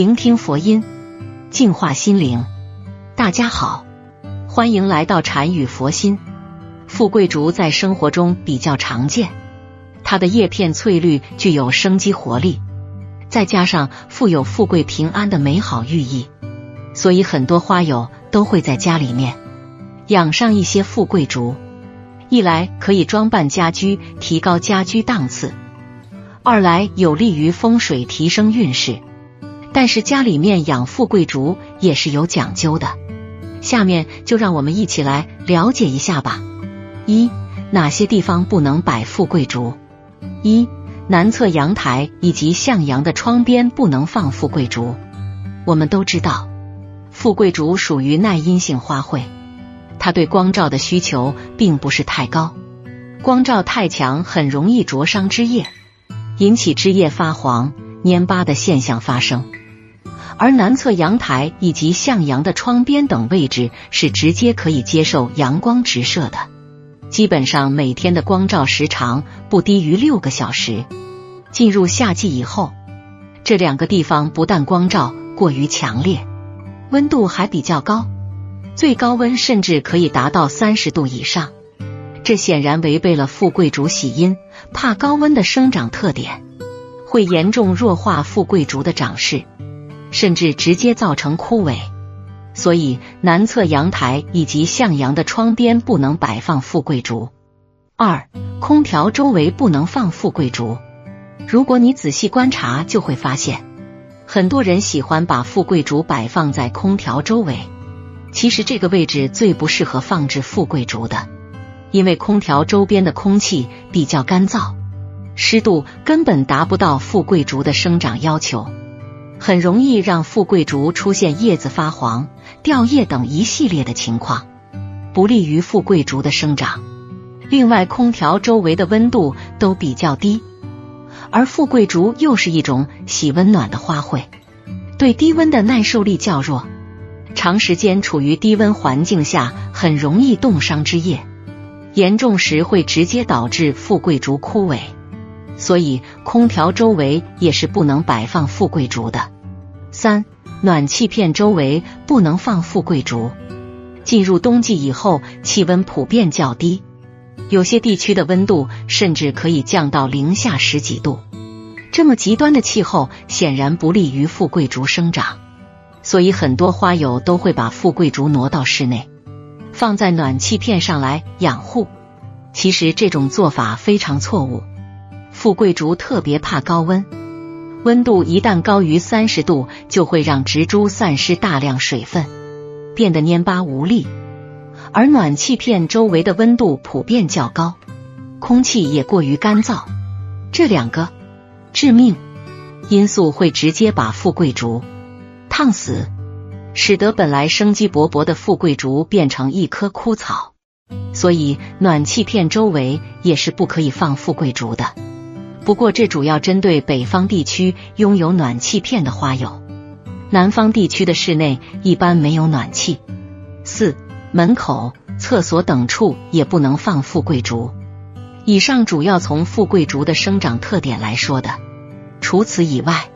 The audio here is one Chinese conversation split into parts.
聆听佛音，净化心灵。大家好，欢迎来到禅语佛心。富贵竹在生活中比较常见，它的叶片翠绿，具有生机活力，再加上富有富贵平安的美好寓意，所以很多花友都会在家里面养上一些富贵竹。一来可以装扮家居，提高家居档次。二来有利于风水提升运势，但是家里面养富贵竹也是有讲究的。下面就让我们一起来了解一下吧。一、哪些地方不能摆富贵竹？一、南侧阳台以及向阳的窗边不能放富贵竹。我们都知道，富贵竹属于耐阴性花卉，它对光照的需求并不是太高，光照太强很容易灼伤枝叶。引起枝叶发黄、蔫巴的现象发生，而南侧阳台以及向阳的窗边等位置是直接可以接受阳光直射的，基本上每天的光照时长不低于六个小时。进入夏季以后，这两个地方不但光照过于强烈，温度还比较高，最高温甚至可以达到三十度以上，这显然违背了富贵竹喜阴。怕高温的生长特点会严重弱化富贵竹的长势，甚至直接造成枯萎。所以南侧阳台以及向阳的窗边不能摆放富贵竹。二、空调周围不能放富贵竹。如果你仔细观察，就会发现很多人喜欢把富贵竹摆放在空调周围。其实这个位置最不适合放置富贵竹的。因为空调周边的空气比较干燥，湿度根本达不到富贵竹的生长要求，很容易让富贵竹出现叶子发黄、掉叶等一系列的情况，不利于富贵竹的生长。另外，空调周围的温度都比较低，而富贵竹又是一种喜温暖的花卉，对低温的耐受力较弱，长时间处于低温环境下，很容易冻伤枝叶。严重时会直接导致富贵竹枯萎，所以空调周围也是不能摆放富贵竹的。三、暖气片周围不能放富贵竹。进入冬季以后，气温普遍较低，有些地区的温度甚至可以降到零下十几度。这么极端的气候显然不利于富贵竹生长，所以很多花友都会把富贵竹挪到室内。放在暖气片上来养护，其实这种做法非常错误。富贵竹特别怕高温，温度一旦高于三十度，就会让植株散失大量水分，变得蔫巴无力。而暖气片周围的温度普遍较高，空气也过于干燥，这两个致命因素会直接把富贵竹烫死。使得本来生机勃勃的富贵竹变成一棵枯草，所以暖气片周围也是不可以放富贵竹的。不过这主要针对北方地区拥有暖气片的花友，南方地区的室内一般没有暖气。四、门口、厕所等处也不能放富贵竹。以上主要从富贵竹的生长特点来说的。除此以外，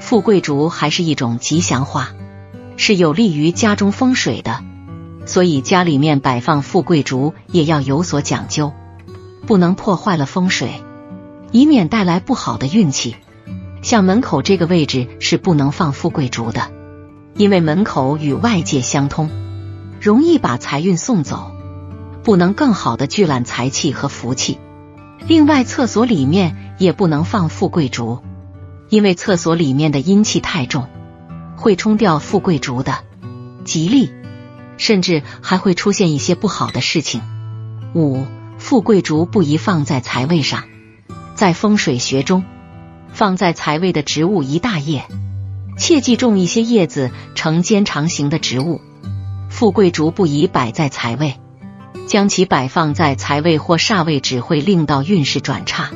富贵竹还是一种吉祥花。是有利于家中风水的，所以家里面摆放富贵竹也要有所讲究，不能破坏了风水，以免带来不好的运气。像门口这个位置是不能放富贵竹的，因为门口与外界相通，容易把财运送走，不能更好的聚揽财气和福气。另外，厕所里面也不能放富贵竹，因为厕所里面的阴气太重。会冲掉富贵竹的吉利，甚至还会出现一些不好的事情。五、富贵竹不宜放在财位上，在风水学中，放在财位的植物一大叶，切忌种一些叶子呈尖长形的植物。富贵竹不宜摆在财位，将其摆放在财位或煞位，只会令到运势转差。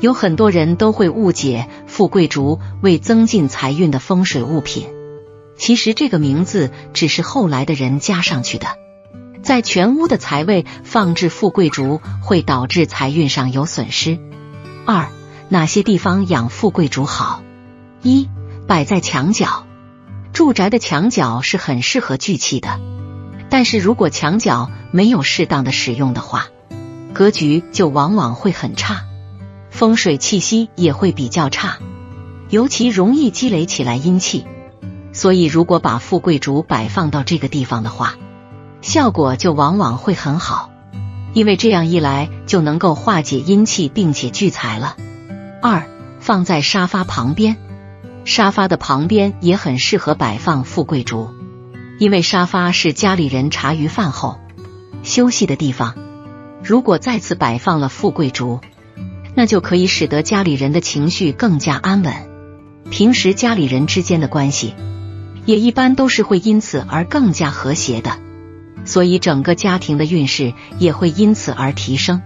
有很多人都会误解富贵竹为增进财运的风水物品，其实这个名字只是后来的人加上去的。在全屋的财位放置富贵竹，会导致财运上有损失。二，哪些地方养富贵竹好？一，摆在墙角。住宅的墙角是很适合聚气的，但是如果墙角没有适当的使用的话，格局就往往会很差，风水气息也会比较差，尤其容易积累起来阴气。所以，如果把富贵竹摆放到这个地方的话，效果就往往会很好，因为这样一来就能够化解阴气，并且聚财了。二，放在沙发旁边。沙发的旁边也很适合摆放富贵竹，因为沙发是家里人茶余饭后休息的地方。如果再次摆放了富贵竹，那就可以使得家里人的情绪更加安稳，平时家里人之间的关系也一般都是会因此而更加和谐的，所以整个家庭的运势也会因此而提升。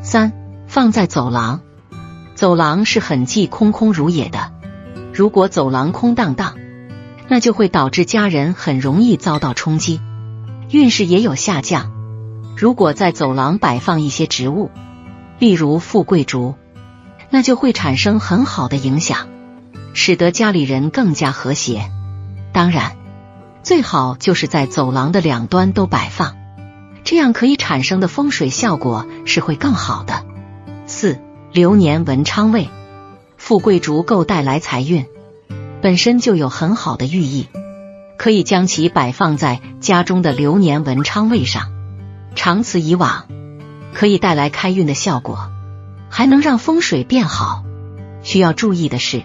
三，放在走廊，走廊是很忌空空如也的。如果走廊空荡荡，那就会导致家人很容易遭到冲击，运势也有下降。如果在走廊摆放一些植物，例如富贵竹，那就会产生很好的影响，使得家里人更加和谐。当然，最好就是在走廊的两端都摆放，这样可以产生的风水效果是会更好的。四流年文昌位。富贵竹够带来财运，本身就有很好的寓意，可以将其摆放在家中的流年文昌位上。长此以往，可以带来开运的效果，还能让风水变好。需要注意的是，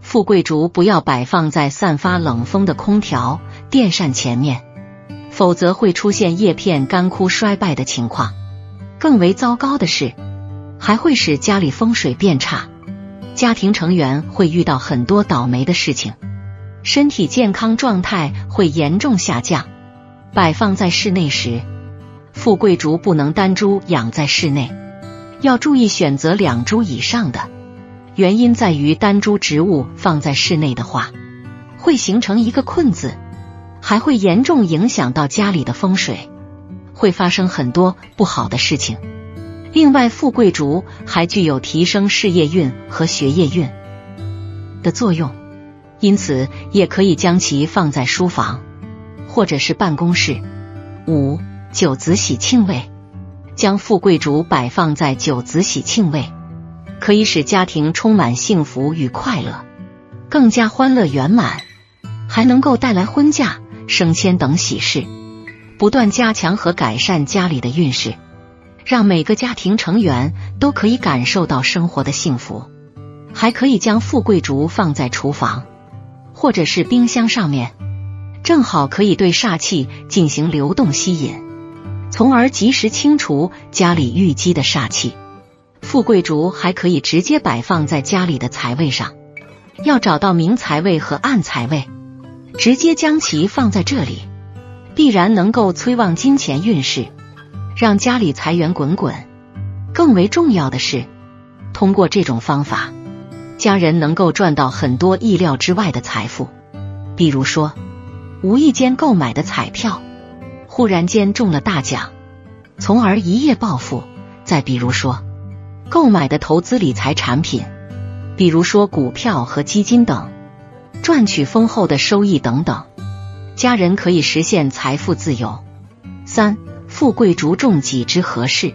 富贵竹不要摆放在散发冷风的空调、电扇前面，否则会出现叶片干枯衰败的情况。更为糟糕的是，还会使家里风水变差。家庭成员会遇到很多倒霉的事情，身体健康状态会严重下降。摆放在室内时，富贵竹不能单株养在室内，要注意选择两株以上的。原因在于单株植物放在室内的话，会形成一个困字，还会严重影响到家里的风水，会发生很多不好的事情。另外，富贵竹还具有提升事业运和学业运的作用，因此也可以将其放在书房或者是办公室。五九子喜庆位，将富贵竹摆放在九子喜庆位，可以使家庭充满幸福与快乐，更加欢乐圆满，还能够带来婚嫁、升迁等喜事，不断加强和改善家里的运势。让每个家庭成员都可以感受到生活的幸福，还可以将富贵竹放在厨房或者是冰箱上面，正好可以对煞气进行流动吸引，从而及时清除家里淤积的煞气。富贵竹还可以直接摆放在家里的财位上，要找到明财位和暗财位，直接将其放在这里，必然能够催旺金钱运势。让家里财源滚滚，更为重要的是，通过这种方法，家人能够赚到很多意料之外的财富。比如说，无意间购买的彩票，忽然间中了大奖，从而一夜暴富；再比如说，购买的投资理财产品，比如说股票和基金等，赚取丰厚的收益等等，家人可以实现财富自由。三。富贵竹种几枝合适？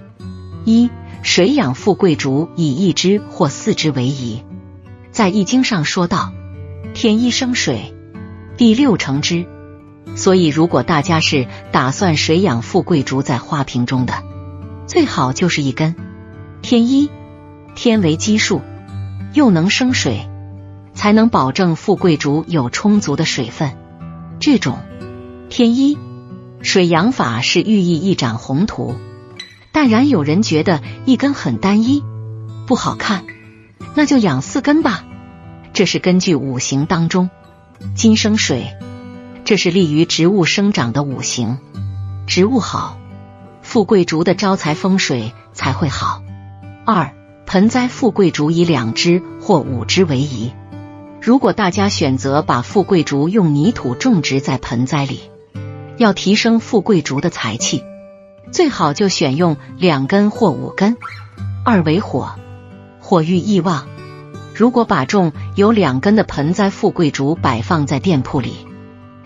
一水养富贵竹以一枝或四枝为宜。在易经上说道：“天一生水，地六成之。”所以，如果大家是打算水养富贵竹在花瓶中的，最好就是一根。天一，天为基数，又能生水，才能保证富贵竹有充足的水分。这种天一。水养法是寓意一展宏图，但然有人觉得一根很单一，不好看，那就养四根吧。这是根据五行当中金生水，这是利于植物生长的五行。植物好，富贵竹的招财风水才会好。二盆栽富贵竹以两枝或五枝为宜。如果大家选择把富贵竹用泥土种植在盆栽里。要提升富贵竹的财气，最好就选用两根或五根。二为火，火欲意旺。如果把种有两根的盆栽富贵竹摆放在店铺里，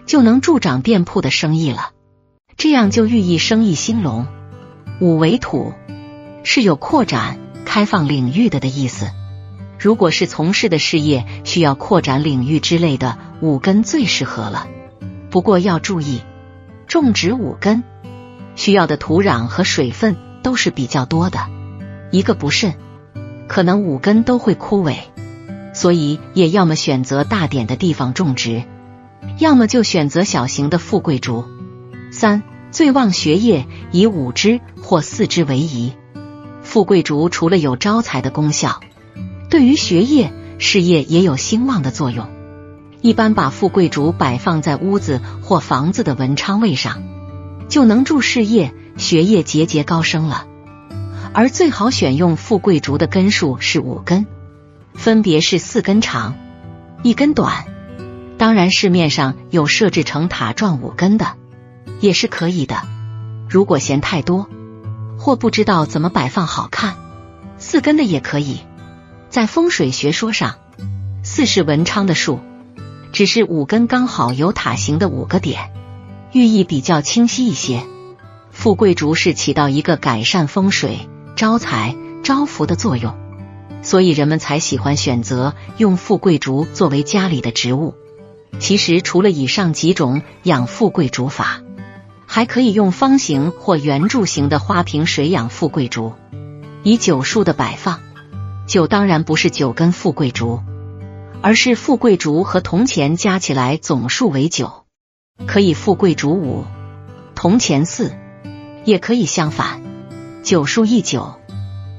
就能助长店铺的生意了。这样就寓意生意兴隆。五为土，是有扩展、开放领域的的意思。如果是从事的事业需要扩展领域之类的，五根最适合了。不过要注意，种植五根需要的土壤和水分都是比较多的，一个不慎，可能五根都会枯萎。所以也要么选择大点的地方种植，要么就选择小型的富贵竹。三最旺学业，以五枝或四枝为宜。富贵竹除了有招财的功效，对于学业、事业也有兴旺的作用。一般把富贵竹摆放在屋子或房子的文昌位上，就能助事业、学业节节高升了。而最好选用富贵竹的根数是五根。分别是四根长，一根短。当然，市面上有设置成塔状五根的，也是可以的。如果嫌太多，或不知道怎么摆放好看，四根的也可以。在风水学说上，四是文昌的数，只是五根刚好有塔形的五个点，寓意比较清晰一些。富贵竹是起到一个改善风水、招财、招福的作用。所以人们才喜欢选择用富贵竹作为家里的植物。其实除了以上几种养富贵竹法，还可以用方形或圆柱形的花瓶水养富贵竹。以九数的摆放，九当然不是九根富贵竹，而是富贵竹和铜钱加起来总数为九，可以富贵竹五，铜钱四，也可以相反，九数一九。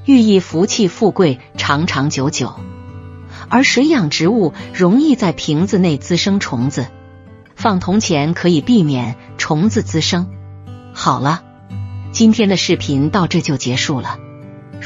寓意福气富贵长长久久，而水养植物容易在瓶子内滋生虫子，放铜钱可以避免虫子滋生。好了，今天的视频到这就结束了。